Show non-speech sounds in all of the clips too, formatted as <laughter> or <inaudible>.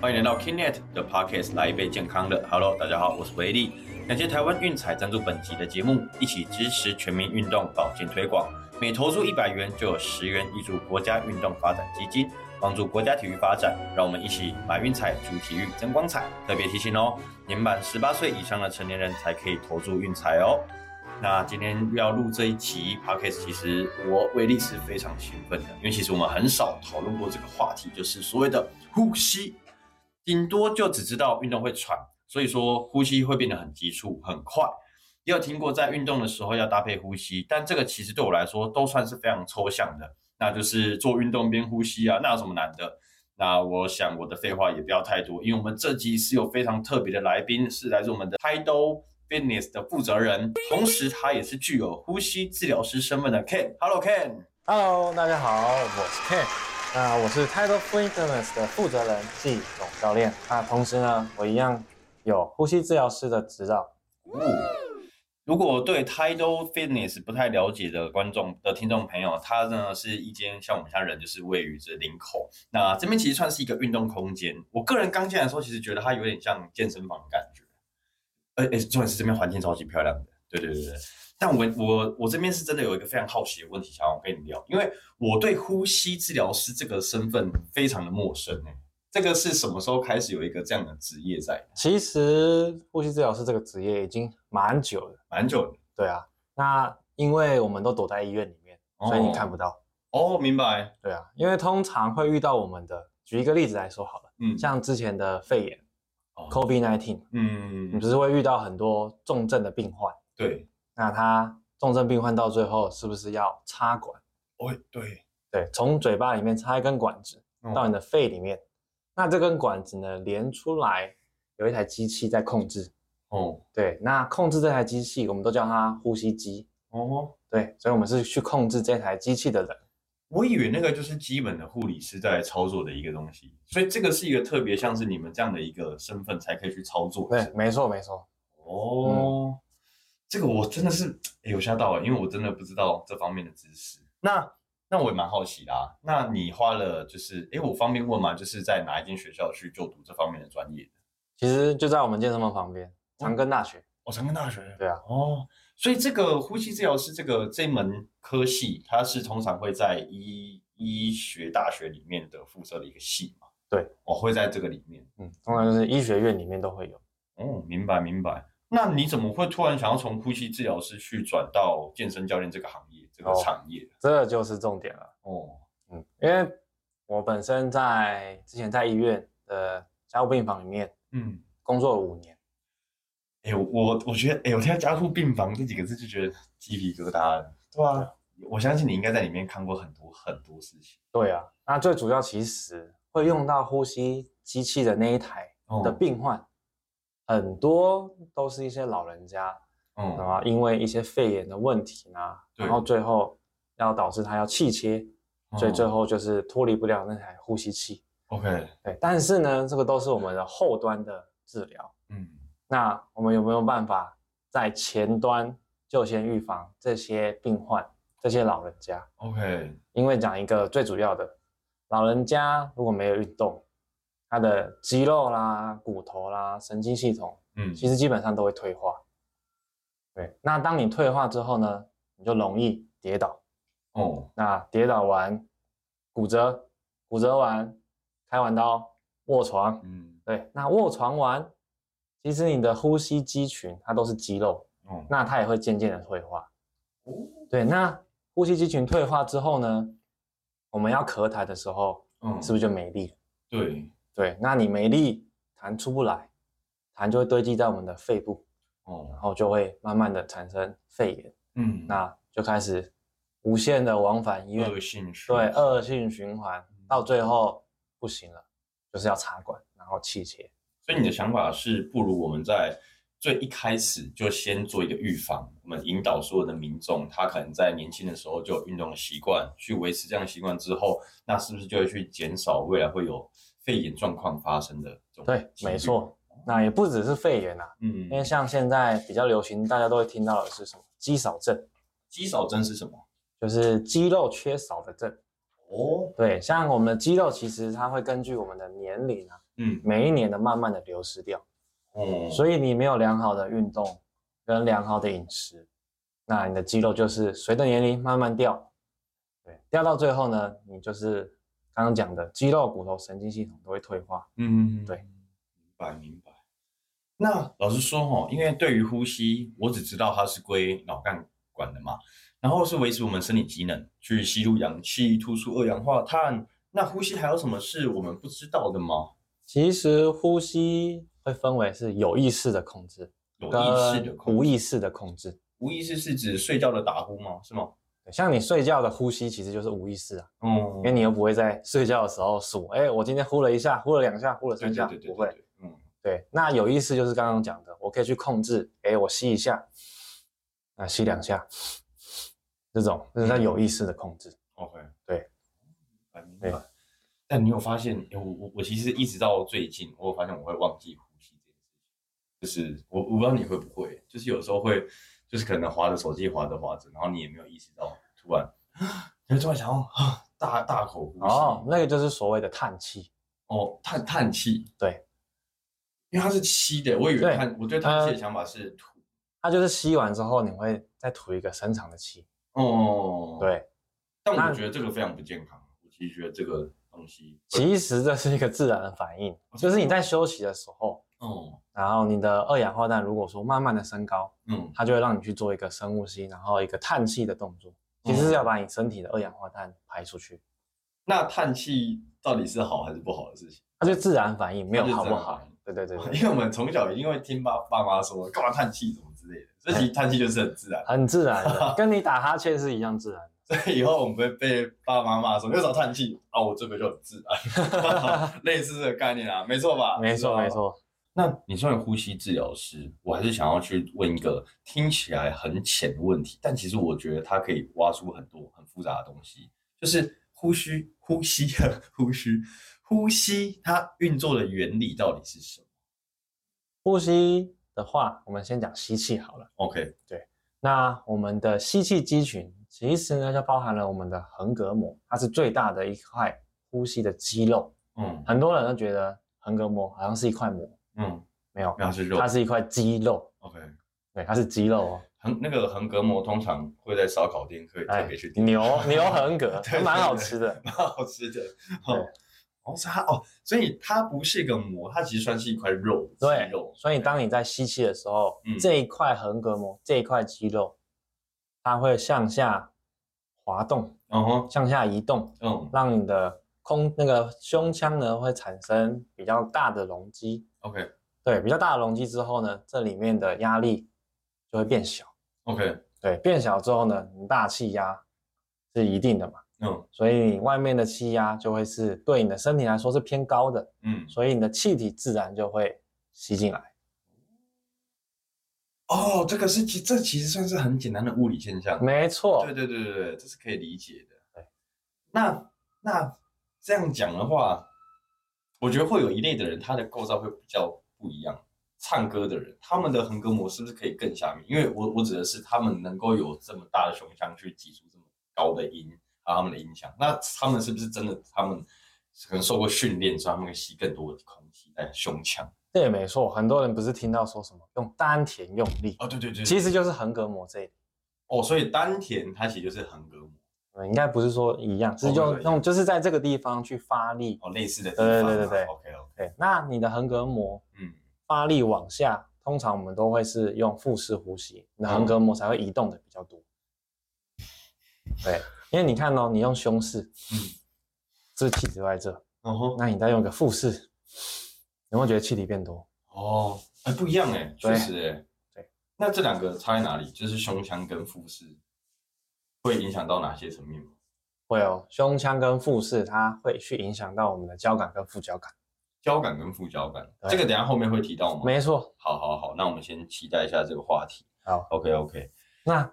欢迎来到 Kinnet 的 Podcast，来一杯健康的。Hello，大家好，我是维力。感谢台湾运彩赞助本集的节目，一起支持全民运动保健推广。每投注一百元就有十元挹注国家运动发展基金，帮助国家体育发展。让我们一起买运彩，助体育增光彩。特别提醒哦，年满十八岁以上的成年人才可以投注运彩哦。那今天要录这一集 podcast，其实我威力是非常兴奋的，因为其实我们很少讨论过这个话题，就是所谓的呼吸，顶多就只知道运动会喘，所以说呼吸会变得很急促、很快。也有听过在运动的时候要搭配呼吸，但这个其实对我来说都算是非常抽象的，那就是做运动边呼吸啊，那有什么难的？那我想我的废话也不要太多，因为我们这集是有非常特别的来宾，是来自我们的 Tidal。Fitness 的负责人，同时他也是具有呼吸治疗师身份的 Ken。Hello Ken。Hello，大家好，我是 Ken。那我是 Title Fitness 的负责人季总教练。那同时呢，我一样有呼吸治疗师的执照。如果对 Tidal Fitness 不太了解的观众的听众朋友，它呢是一间像我们家人就是位于这林口。那这边其实算是一个运动空间。我个人刚进来的时候，其实觉得它有点像健身房的感觉。哎哎，重点是这边环境超级漂亮的，对对对对。但我我我这边是真的有一个非常好奇的问题，想要跟你聊，因为我对呼吸治疗师这个身份非常的陌生哎。这个是什么时候开始有一个这样的职业在？其实呼吸治疗师这个职业已经蛮久了，蛮久了。对啊，那因为我们都躲在医院里面，所以你看不到。哦，明白。对啊，因为通常会遇到我们的，举一个例子来说好了，嗯，像之前的肺炎。COVID-19，嗯，你不是会遇到很多重症的病患？对，那他重症病患到最后是不是要插管？哦，对，对，从嘴巴里面插一根管子到你的肺里面，那这根管子呢连出来有一台机器在控制。哦，对，那控制这台机器，我们都叫它呼吸机。哦，对，所以我们是去控制这台机器的人。我以为那个就是基本的护理师在操作的一个东西，所以这个是一个特别像是你们这样的一个身份才可以去操作。对，没错没错。哦，这个我真的是有吓到了，因为我真的不知道这方面的知识。那那我也蛮好奇啦。那你花了就是，哎，我方便问吗？就是在哪一间学校去就读这方面的专业的？其实就在我们健身房旁边，长庚大学。哦，长庚大学。对啊。哦。所以这个呼吸治疗师这个这门科系，它是通常会在医医学大学里面的附设的一个系嘛？对，我会在这个里面。嗯，通常就是医学院里面都会有。哦，明白明白。那你怎么会突然想要从呼吸治疗师去转到健身教练这个行业这个产业？这就是重点了。哦，嗯，因为我本身在之前在医院的加护病房里面，嗯，工作了五年。哎，我我觉得，哎，我听到加护病房这几个字就觉得鸡皮疙瘩了。对啊，我相信你应该在里面看过很多很多事情。对啊，那最主要其实会用到呼吸机器的那一台的病患，很多都是一些老人家，嗯，啊，因为一些肺炎的问题呢，然后最后要导致他要气切，所以最后就是脱离不了那台呼吸器。OK，对，但是呢，这个都是我们的后端的治疗，嗯。那我们有没有办法在前端就先预防这些病患、这些老人家？OK，因为讲一个最主要的，老人家如果没有运动，他的肌肉啦、骨头啦、神经系统，嗯，其实基本上都会退化。对，那当你退化之后呢，你就容易跌倒。哦，那跌倒完，骨折，骨折完，开完刀卧床。嗯，对，那卧床完。其实你的呼吸肌群它都是肌肉，嗯，那它也会渐渐的退化。哦，对，那呼吸肌群退化之后呢，我们要咳痰的时候，嗯，是不是就没力？对，对，那你没力，痰出不来，痰就会堆积在我们的肺部，哦，然后就会慢慢的产生肺炎，嗯，那就开始无限的往返医院，恶性循对，恶性循环，到最后不行了，就是要插管，然后气切。所以你的想法是，不如我们在最一开始就先做一个预防，我们引导所有的民众，他可能在年轻的时候就有运动的习惯，去维持这样的习惯之后，那是不是就会去减少未来会有肺炎状况发生的？对，没错。那也不只是肺炎呐，嗯，因为像现在比较流行，大家都会听到的是什么？肌少症。肌少症是什么？就是肌肉缺少的症。哦，对，像我们的肌肉，其实它会根据我们的年龄啊。嗯，每一年的慢慢的流失掉。哦，所以你没有良好的运动跟良好的饮食，那你的肌肉就是随着年龄慢慢掉，对，掉到最后呢，你就是刚刚讲的肌肉、骨头、神经系统都会退化。嗯，对，明白明白。那老实说哈，因为对于呼吸，我只知道它是归脑干管的嘛，然后是维持我们生理机能，去吸入氧气、吐出二氧化碳。那呼吸还有什么是我们不知道的吗？其实呼吸。会分为是有意识的控制，有意识的控制无意识的控制。无意识是指睡觉的打呼吗？是吗？像你睡觉的呼吸其实就是无意识啊。嗯，因为你又不会在睡觉的时候数，哎，我今天呼了一下，呼了两下，呼了三下，不会。嗯，对。那有意识就是刚刚讲的，我可以去控制，哎，我吸一下，啊，吸两下，这种这是它有意识的控制。OK，对，明白。但你有发现，我我我其实一直到最近，我发现我会忘记呼吸这件事情。就是我我不知道你会不会，就是有时候会，就是可能划着手机划着划着，然后你也没有意识到，突然，<gasps> 你会突然想要啊大大口呼吸，哦，那个就是所谓的叹气，哦叹叹气，对，因为它是吸的，我以为叹，我对叹气的想法是吐，它就是吸完之后你会再吐一个深长的气，哦，对，但我觉得这个非常不健康，我其实觉得这个东西，其实这是一个自然的反应，就是你在休息的时候。哦，然后你的二氧化碳如果说慢慢的升高，嗯，它就会让你去做一个深呼吸，然后一个叹气的动作，其实是要把你身体的二氧化碳排出去。那叹气到底是好还是不好的事情？它就自然反应，没有好不好？对对对，因为我们从小一定会听爸爸妈说干嘛叹气什么之类的，所以其实叹气就是很自然，很自然的，<laughs> 跟你打哈欠是一样自然。所以以后我们会被爸爸妈妈说又少叹气啊，我这个就很自然 <laughs> <laughs> 类似的概念啊，没错吧？没错没错。那你作为呼吸治疗师，我还是想要去问一个听起来很浅的问题，但其实我觉得它可以挖出很多很复杂的东西。就是呼吸，呼吸，<laughs> 呼吸，呼吸，它运作的原理到底是什么？呼吸的话，我们先讲吸气好了。OK，对。那我们的吸气肌群其实呢，就包含了我们的横膈膜，它是最大的一块呼吸的肌肉。嗯，很多人都觉得横膈膜好像是一块膜。嗯，没有，它是肉，它是一块肌肉。OK，对，它是肌肉哦。横那个横膈膜通常会在烧烤店可以特别去牛牛横膈，<laughs> 蛮好吃的，蛮好吃的。哦，是它哦，所以它不是一个膜，它其实算是一块肉，对肉。所以当你在吸气的时候，这一块横膈膜这一块肌肉，它会向下滑动，嗯哼，向下移动，嗯，让你的空那个胸腔呢会产生比较大的容积。OK，对，比较大的容积之后呢，这里面的压力就会变小。OK，对，变小之后呢，你大气压是一定的嘛，嗯，所以你外面的气压就会是对你的身体来说是偏高的，嗯，所以你的气体自然就会吸进来。哦，这个是其这其实算是很简单的物理现象。没错，对对对对对，这是可以理解的。对，那那这样讲的话。我觉得会有一类的人，他的构造会比较不一样。唱歌的人，他们的横膈膜是不是可以更下面？因为我我指的是他们能够有这么大的胸腔去挤出这么高的音，啊，他们的音响。那他们是不是真的？他们可能受过训练，所以他们可以吸更多的空气在胸腔。对，没错。很多人不是听到说什么用丹田用力啊？对对对，其实就是横膈膜这里。哦，所以丹田它其实就是横膈膜。应该不是说一样，是用用就是在这个地方去发力哦，类似的。对对对对 OK OK。那你的横膈膜，嗯，发力往下，通常我们都会是用腹式呼吸，你的横膈膜才会移动的比较多。对，因为你看哦，你用胸式，嗯，这气体在这，那你再用个腹式，有没有觉得气体变多？哦，哎，不一样哎，确实哎，对。那这两个差在哪里？就是胸腔跟腹式。会影响到哪些层面吗？会哦，胸腔跟腹式，它会去影响到我们的交感跟副交感。交感跟副交感，这个等下后面会提到吗？没错。好，好，好，那我们先期待一下这个话题。好，OK，OK。那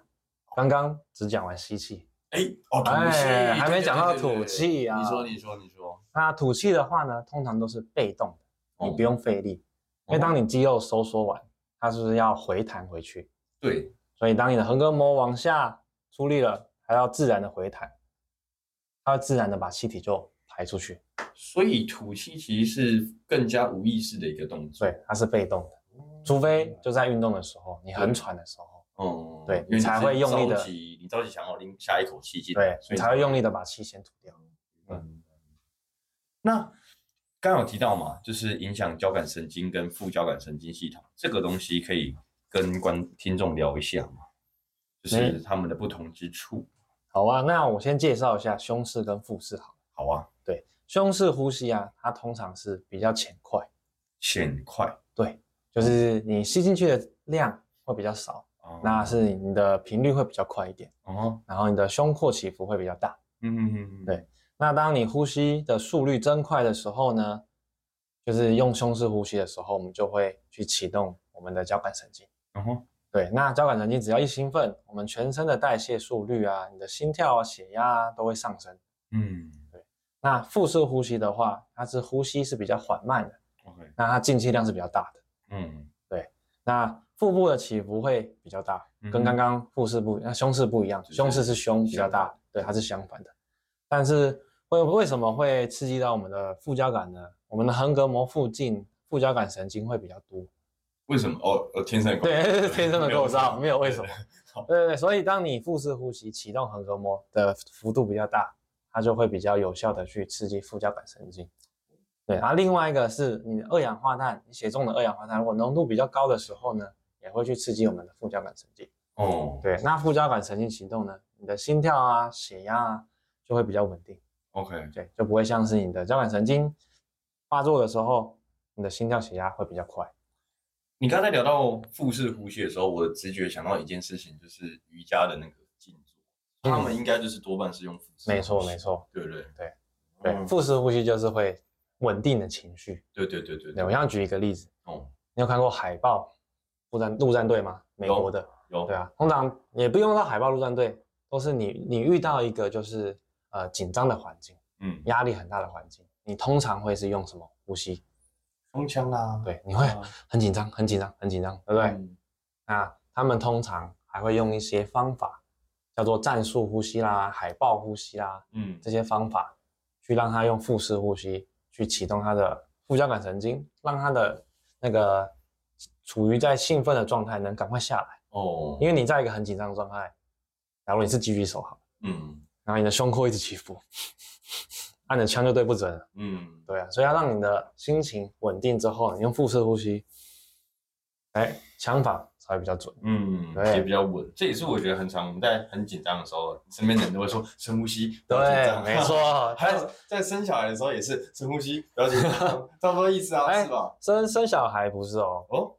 刚刚只讲完吸气，哎，哦，吐气，还没讲到吐气啊。你说，你说，你说。那吐气的话呢，通常都是被动的，你不用费力，因为当你肌肉收缩完，它是不是要回弹回去？对。所以当你的横膈膜往下。出力了，还要自然的回弹，它会自然的把气体就排排出去。所以吐气其实是更加无意识的一个动作。对，它是被动的，除非就在运动的时候，你很喘的时候，嗯，对，你才会用力的，你着急想要拎下一口气进，对，所以才会用力的把气先吐掉。嗯，那刚有提到嘛，就是影响交感神经跟副交感神经系统这个东西，可以跟观听众聊一下嘛，就是他们的不同之处。好啊，那我先介绍一下胸式跟腹式，好。好啊，对，胸式呼吸啊，它通常是比较浅快，浅快，对，就是你吸进去的量会比较少，那是你的频率会比较快一点，哦，然后你的胸廓起伏会比较大，嗯嗯嗯，对。那当你呼吸的速率增快的时候呢，就是用胸式呼吸的时候，我们就会去启动我们的交感神经。嗯哼，对。那交感神经只要一兴奋，我们全身的代谢速率啊，你的心跳啊、血压啊都会上升。嗯，对。那腹式呼吸的话，它是呼吸是比较缓慢的。OK。那它进气量是比较大的。嗯，对。那腹部的起伏会比较大，跟刚刚腹式不，那胸式不一样。胸式是胸比较大，对，它是相反的。但是为为什么会刺激到我们的副交感呢？我们的横膈膜附近副交感神经会比较多。为什么？哦，呃，天生的对，<laughs> 天生的构造，没有为什么。<laughs> 对对对，所以当你腹式呼吸启动横膈膜的幅度比较大，它就会比较有效的去刺激副交感神经。对，然后另外一个是你的二氧化碳，你血中的二氧化碳如果浓度比较高的时候呢，也会去刺激我们的副交感神经。哦，对，那副交感神经启动呢，你的心跳啊、血压啊就会比较稳定。OK，对，就不会像是你的交感神经发作的时候，你的心跳血压会比较快。你刚才聊到腹式呼吸的时候，我的直觉想到一件事情，就是瑜伽的那个静坐，他们应该就是多半是用腹式。没错，没错，对不对？对，对，腹式呼吸就是会稳定的情绪。对对对对。对，我想举一个例子。哦。你有看过海豹陆战陆战队吗？美国的。有。对啊，通常也不用到海豹陆战队，都是你你遇到一个就是。呃，紧张的环境，嗯，压力很大的环境，你通常会是用什么呼吸？胸腔啊，对，你会很紧张，很紧张，很紧张，对不对？那他们通常还会用一些方法，叫做战术呼吸啦、海豹呼吸啦，嗯，这些方法去让他用腹式呼吸去启动他的副交感神经，让他的那个处于在兴奋的状态能赶快下来哦。因为你在一个很紧张的状态，假如你是狙击手，好，嗯。然后你的胸廓一直起伏，按的枪就对不准。嗯，对啊，所以要让你的心情稳定之后，你用腹式呼吸，哎，枪法才会比较准。嗯，对，也比较稳。这也是我觉得很常我们在很紧张的时候，身边人都会说深呼吸。对，没错。<laughs> 还有在生小孩的时候也是深呼吸，不要紧张，差不多意思啊，是吧？生生小孩不是哦。哦。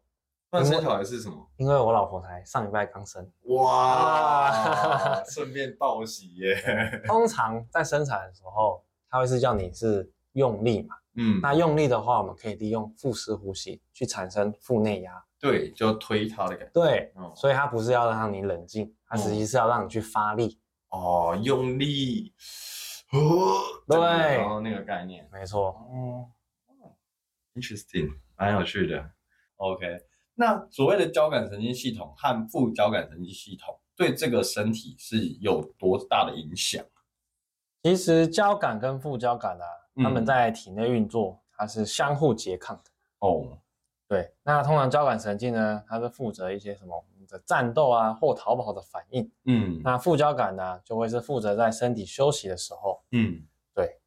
那生小孩是什么？因为我老婆才上礼拜刚生，哇，顺便报喜耶。通常在生产的时候，他会是叫你是用力嘛，嗯，那用力的话，我们可以利用腹式呼吸去产生腹内压，对，就推它的感觉，对，所以它不是要让你冷静，它实际是要让你去发力，哦，用力，哦，对，那个概念，没错，嗯，interesting，蛮有趣的，OK。那所谓的交感神经系统和副交感神经系统对这个身体是有多大的影响？其实交感跟副交感啊，他们在体内运作，它是相互拮抗的。哦，对。那通常交感神经呢，它是负责一些什么的战斗啊或逃跑的反应。嗯。那副交感呢，就会是负责在身体休息的时候。嗯，对。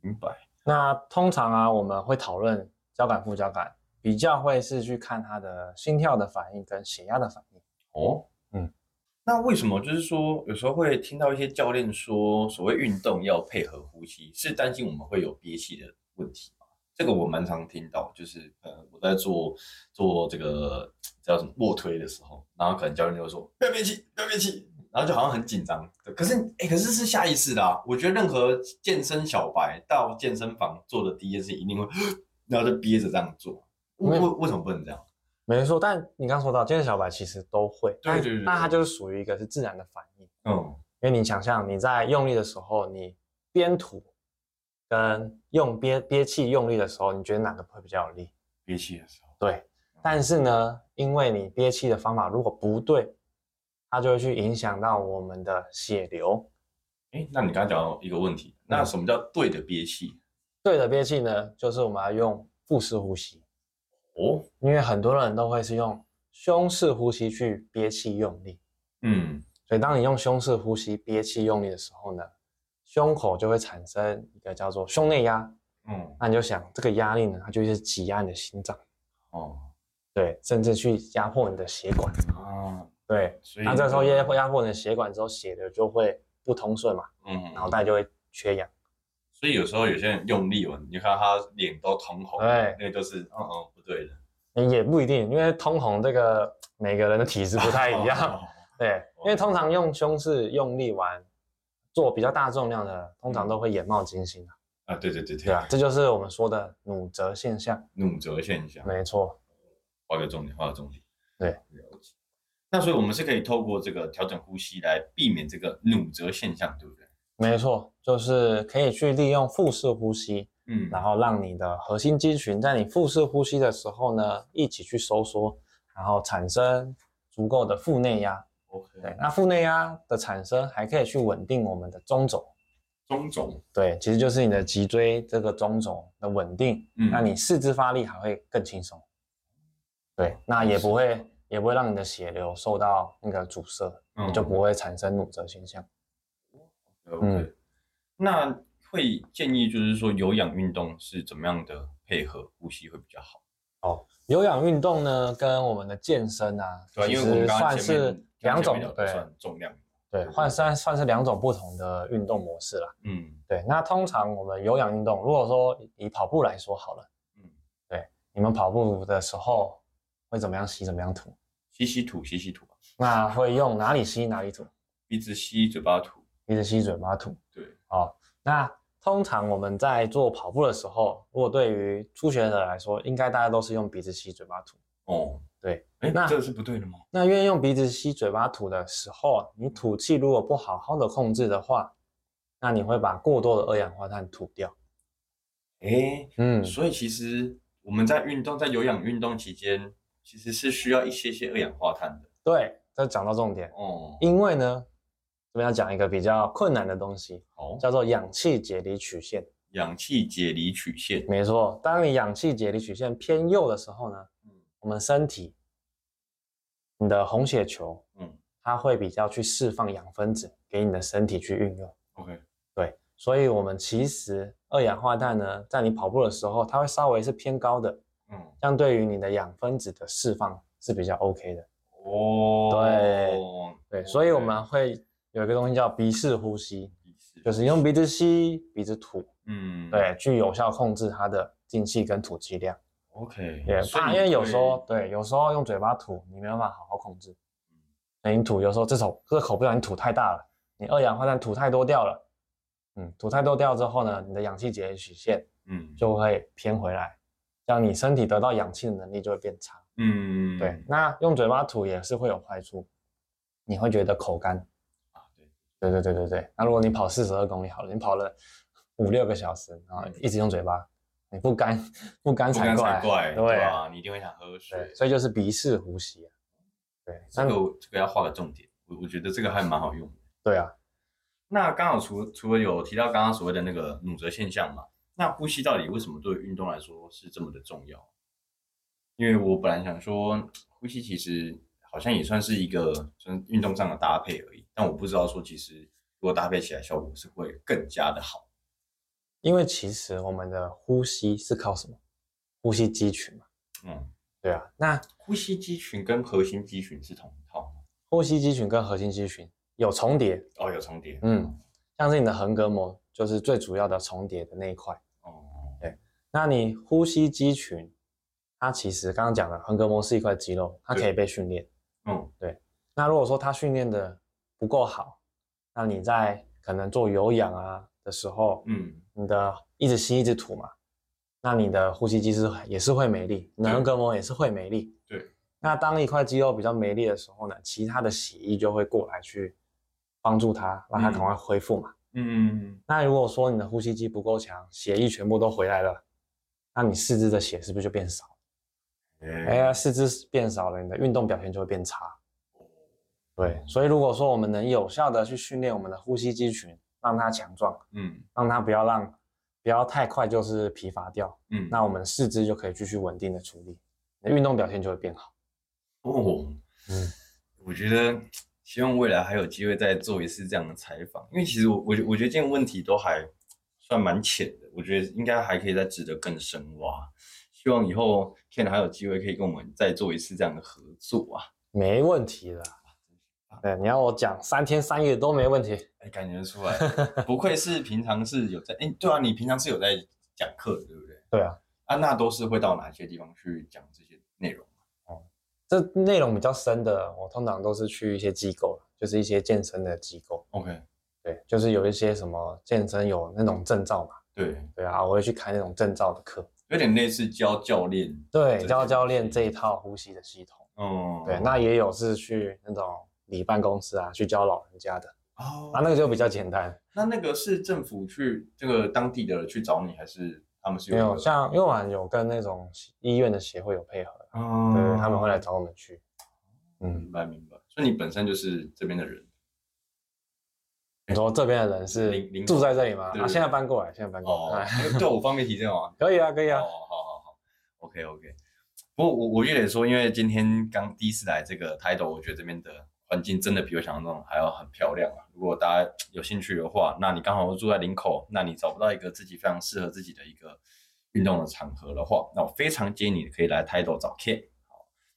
明白。那通常啊，我们会讨论交感副交感。比较会是去看他的心跳的反应跟血压的反应哦，嗯，那为什么就是说有时候会听到一些教练说，所谓运动要配合呼吸，是担心我们会有憋气的问题吗？这个我蛮常听到，就是呃我在做做这个叫什么卧推的时候，然后可能教练就会说不要憋气，不要憋气，然后就好像很紧张，可是哎可是是下意识的啊，我觉得任何健身小白到健身房做的第一件事一定会，<laughs> 然后就憋着这样做。为为什么不能这样？没错，但你刚说到健身小白其实都会，对对对，那它就是属于一个是自然的反应。嗯，因为你想象你在用力的时候，你憋吐跟用憋憋气用力的时候，你觉得哪个会比较有力？憋气的时候。对，但是呢，因为你憋气的方法如果不对，它就会去影响到我们的血流，哎，那你刚刚讲到一个问题，那什么叫对的憋气？对的憋气呢，就是我们要用腹式呼吸。哦，因为很多人都会是用胸式呼吸去憋气用力。嗯，所以当你用胸式呼吸憋气用力的时候呢，胸口就会产生一个叫做胸内压。嗯，那你就想这个压力呢，它就是挤压你的心脏。哦，对，甚至去压迫你的血管。啊，对，那这时候压迫压迫你的血管之后，血流就会不通顺嘛。嗯，脑袋就会缺氧。所以有时候有些人用力哦，你看他脸都通红，对，那就是嗯嗯不对的。也不一定，因为通红这个每个人的体质不太一样。对，因为通常用胸式用力玩，做比较大重量的，通常都会眼冒金星啊，对对对对啊，这就是我们说的弩折现象。弩折现象，没错。画个重点，画个重点。对，了解。那所以我们是可以透过这个调整呼吸来避免这个弩折现象，对不对？没错，就是可以去利用腹式呼吸，嗯，然后让你的核心肌群在你腹式呼吸的时候呢，一起去收缩，然后产生足够的腹内压。OK，对，那腹内压的产生还可以去稳定我们的中轴。中轴，对，其实就是你的脊椎这个中轴的稳定，嗯，那你四肢发力还会更轻松。对，那也不会也不会让你的血流受到那个阻塞，你就不会产生弩折现象。OK，那会建议就是说有氧运动是怎么样的配合呼吸会比较好？哦，有氧运动呢跟我们的健身啊，对其实算是两种，对，算重量，对，换算算是两种不同的运动模式啦。嗯，对。那通常我们有氧运动，如果说以跑步来说好了，嗯，对，你们跑步的时候会怎么样吸怎么样吐？吸吸吐，吸吸吐。那会用哪里吸哪里吐？鼻子吸，嘴巴吐。鼻子吸，嘴巴吐。对，好。那通常我们在做跑步的时候，如果对于初学者来说，应该大家都是用鼻子吸，嘴巴吐。哦，对。哎，那这是不对的吗？那因为用鼻子吸，嘴巴吐的时候，你吐气如果不好好的控制的话，那你会把过多的二氧化碳吐掉。哎，嗯。所以其实我们在运动，在有氧运动期间，其实是需要一些些二氧化碳的。对，这讲到重点。哦，因为呢。这边要讲一个比较困难的东西，哦，叫做氧气解离曲线。氧气解离曲线，没错。当你氧气解离曲线偏右的时候呢，嗯，我们身体，你的红血球，嗯，它会比较去释放氧分子给你的身体去运用。OK，对。所以，我们其实二氧化碳呢，在你跑步的时候，它会稍微是偏高的，嗯，这样对于你的氧分子的释放是比较 OK 的。哦，对，对，所以我们会。有一个东西叫鼻式呼吸，就是用鼻子吸，鼻子吐，嗯，对，去有效控制它的进气跟吐气量。OK，也怕，因为有时候对，有时候用嘴巴吐，你没办法好好控制。嗯，你吐有时候这口这个口不小心吐太大了，你二氧化碳吐太多掉了，嗯，吐太多掉之后呢，你的氧气解离曲线，嗯，就会偏回来，这样你身体得到氧气的能力就会变差。嗯，对，那用嘴巴吐也是会有坏处，你会觉得口干。对对对对对，那如果你跑四十二公里好了，你跑了五六个小时，然后一直用嘴巴，你不干不干才怪，对啊，你一定会想喝水，所以就是鼻式呼吸啊。对，这个这个要画个重点，我我觉得这个还蛮好用的。对啊，那刚好除除了有提到刚刚所谓的那个努折现象嘛，那呼吸到底为什么对运动来说是这么的重要？因为我本来想说，呼吸其实。好像也算是一个就是运动上的搭配而已，但我不知道说其实如果搭配起来效果是会更加的好，因为其实我们的呼吸是靠什么？呼吸肌群嘛。嗯，对啊。那呼吸肌群跟核心肌群是同一套吗？呼吸肌群跟核心肌群有重叠哦，有重叠。嗯，像是你的横膈膜就是最主要的重叠的那一块。哦，对。那你呼吸肌群，它其实刚刚讲的横膈膜是一块肌肉，它可以被训练。嗯，对。那如果说他训练的不够好，那你在可能做有氧啊的时候，嗯，你的一直吸一直吐嘛，那你的呼吸机是也是会没力，横膈膜也是会没力。对。那当一块肌肉比较没力的时候呢，其他的血液就会过来去帮助它，让它赶快恢复嘛。嗯。那如果说你的呼吸机不够强，血液全部都回来了，那你四肢的血是不是就变少？哎呀，四肢变少了，你的运动表现就会变差。对，所以如果说我们能有效的去训练我们的呼吸肌群，让它强壮，嗯，让它不要让不要太快就是疲乏掉，嗯，那我们四肢就可以继续稳定的处理，运动表现就会变好。哦，嗯，我觉得希望未来还有机会再做一次这样的采访，因为其实我我我觉得这个问题都还算蛮浅的，我觉得应该还可以再值得更深挖。希望以后 Ken 还有机会可以跟我们再做一次这样的合作啊，没问题的。对，你要我讲三天三夜都没问题。哎，感觉出来，<laughs> 不愧是平常是有在哎，对啊，你平常是有在讲课的，对不对？对啊，啊，那都是会到哪些地方去讲这些内容？哦，这内容比较深的，我通常都是去一些机构，就是一些健身的机构。OK，对，就是有一些什么健身有那种证照嘛。对，对啊，我会去开那种证照的课。有点类似教教练，对，教教练这一套呼吸的系统。哦，对，那也有是去那种理办公司啊，去教老人家的。哦，那那个就比较简单。那那个是政府去这个当地的去找你，还是他们是？没有，像因为我有跟那种医院的协会有配合，嗯，对，他们会来找我们去。嗯，明白明白。所以你本身就是这边的人。你说这边的人是住在这里吗？啊，现在搬过来，现在搬过来。<laughs> 对我方便提这吗？可以啊，可以啊。哦，好好好，OK OK。不过我我也得说，因为今天刚第一次来这个 title，我觉得这边的环境真的比我想象中还要很漂亮啊。如果大家有兴趣的话，那你刚好住在林口，那你找不到一个自己非常适合自己的一个运动的场合的话，那我非常建议你可以来 title 找 K。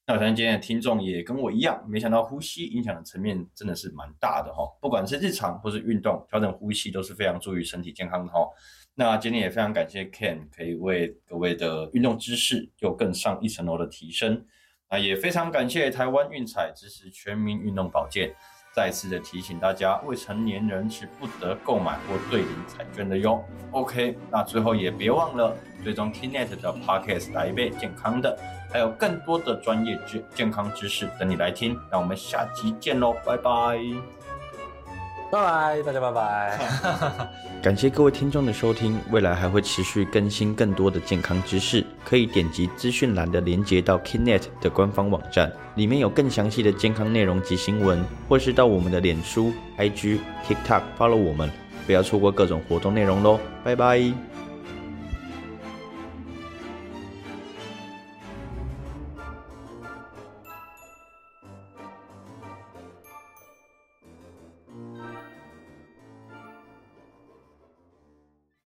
那我相信今天的听众也跟我一样，没想到呼吸影响的层面真的是蛮大的哈。不管是日常或是运动，调整呼吸都是非常注意身体健康的哈。那今天也非常感谢 Ken，可以为各位的运动知识有更上一层楼的提升。那也非常感谢台湾运彩支持全民运动保健。再次的提醒大家，未成年人是不得购买或兑领彩券的哟。OK，那最后也别忘了追踪 Tinet 的 Podcast 来一杯健康的，还有更多的专业知健康知识等你来听。那我们下期见喽，拜拜。拜拜，大家拜拜。<laughs> 感谢各位听众的收听，未来还会持续更新更多的健康知识，可以点击资讯栏的连接到 Kinet 的官方网站，里面有更详细的健康内容及新闻，或是到我们的脸书、IG、TikTok follow 我们，不要错过各种活动内容喽。拜拜。